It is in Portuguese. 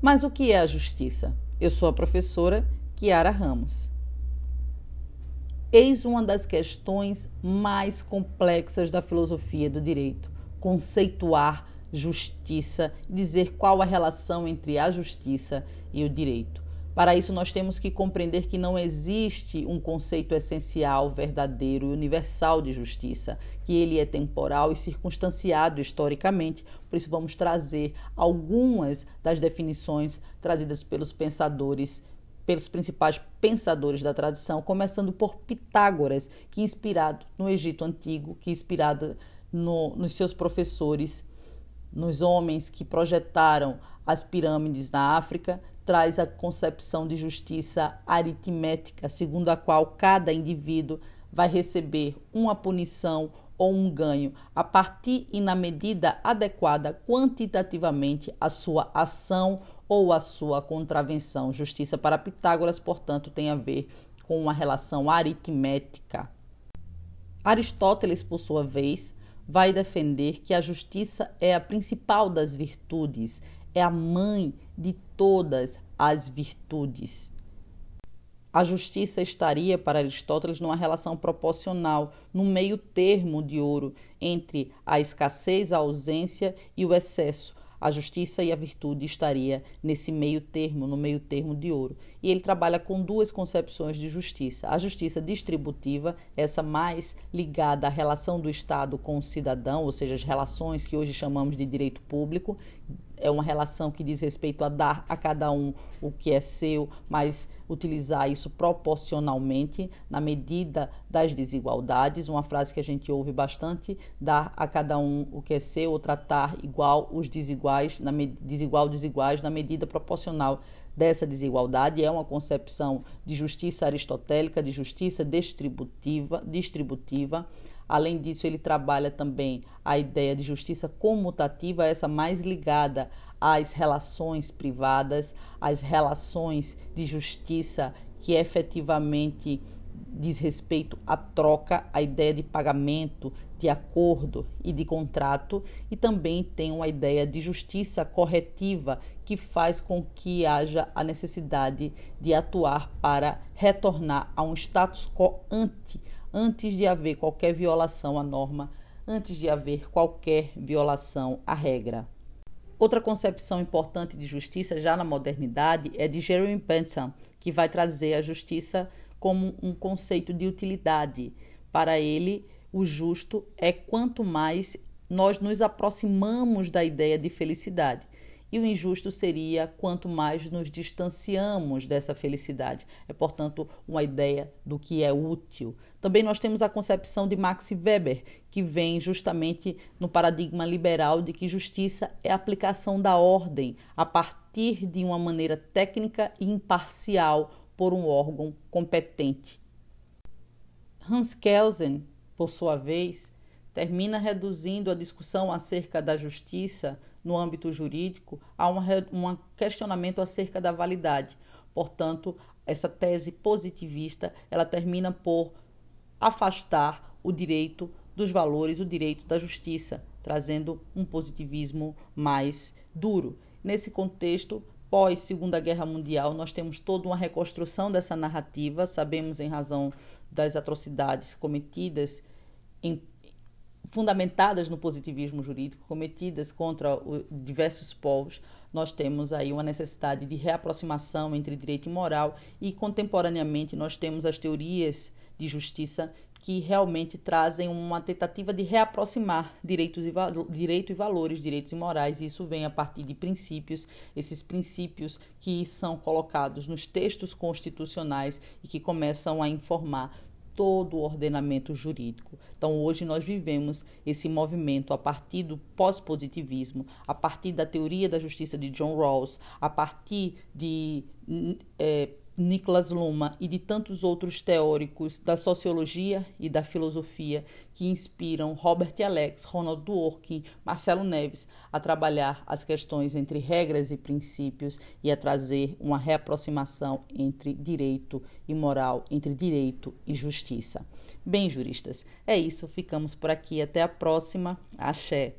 Mas o que é a justiça? Eu sou a professora Kiara Ramos. Eis uma das questões mais complexas da filosofia do direito: conceituar justiça, dizer qual a relação entre a justiça e o direito. Para isso, nós temos que compreender que não existe um conceito essencial, verdadeiro e universal de justiça, que ele é temporal e circunstanciado historicamente. Por isso, vamos trazer algumas das definições trazidas pelos pensadores pelos principais pensadores da tradição, começando por Pitágoras, que inspirado no Egito Antigo, que inspirado no, nos seus professores, nos homens que projetaram as pirâmides na África, traz a concepção de justiça aritmética, segundo a qual cada indivíduo vai receber uma punição ou um ganho a partir e na medida adequada quantitativamente à sua ação ou à sua contravenção. Justiça para Pitágoras, portanto, tem a ver com uma relação aritmética. Aristóteles, por sua vez, vai defender que a justiça é a principal das virtudes, é a mãe de todas as virtudes. A justiça estaria, para Aristóteles, numa relação proporcional, no meio termo de ouro entre a escassez, a ausência e o excesso, a justiça e a virtude estaria nesse meio termo, no meio termo de ouro. E ele trabalha com duas concepções de justiça. A justiça distributiva, essa mais ligada à relação do Estado com o cidadão, ou seja, as relações que hoje chamamos de direito público, é uma relação que diz respeito a dar a cada um o que é seu, mas utilizar isso proporcionalmente na medida das desigualdades. Uma frase que a gente ouve bastante: dar a cada um o que é seu, ou tratar igual os desiguais, na desigual desiguais na medida proporcional dessa desigualdade. É uma concepção de justiça aristotélica, de justiça distributiva, distributiva Além disso, ele trabalha também a ideia de justiça comutativa, essa mais ligada às relações privadas, às relações de justiça que efetivamente diz respeito à troca, à ideia de pagamento, de acordo e de contrato, e também tem uma ideia de justiça corretiva que faz com que haja a necessidade de atuar para retornar a um status quo ante antes de haver qualquer violação à norma, antes de haver qualquer violação à regra. Outra concepção importante de justiça já na modernidade é de Jeremy Bentham, que vai trazer a justiça como um conceito de utilidade. Para ele, o justo é quanto mais nós nos aproximamos da ideia de felicidade e o injusto seria quanto mais nos distanciamos dessa felicidade. É, portanto, uma ideia do que é útil. Também nós temos a concepção de Max Weber, que vem justamente no paradigma liberal de que justiça é a aplicação da ordem a partir de uma maneira técnica e imparcial por um órgão competente. Hans Kelsen, por sua vez, termina reduzindo a discussão acerca da justiça no âmbito jurídico a um questionamento acerca da validade. Portanto, essa tese positivista ela termina por afastar o direito dos valores, o direito da justiça, trazendo um positivismo mais duro. Nesse contexto, pós Segunda Guerra Mundial, nós temos toda uma reconstrução dessa narrativa, sabemos em razão das atrocidades cometidas em fundamentadas no positivismo jurídico, cometidas contra diversos povos, nós temos aí uma necessidade de reaproximação entre direito e moral e contemporaneamente nós temos as teorias de justiça que realmente trazem uma tentativa de reaproximar direitos e direito e valores, direitos e morais, e isso vem a partir de princípios, esses princípios que são colocados nos textos constitucionais e que começam a informar todo o ordenamento jurídico. Então, hoje nós vivemos esse movimento a partir do pós-positivismo, a partir da teoria da justiça de John Rawls, a partir de é, Niklas Luhmann e de tantos outros teóricos da sociologia e da filosofia que inspiram Robert Alex, Ronald Dworkin, Marcelo Neves a trabalhar as questões entre regras e princípios e a trazer uma reaproximação entre direito e moral, entre direito e justiça. Bem, juristas, é isso. Ficamos por aqui. Até a próxima. Axé.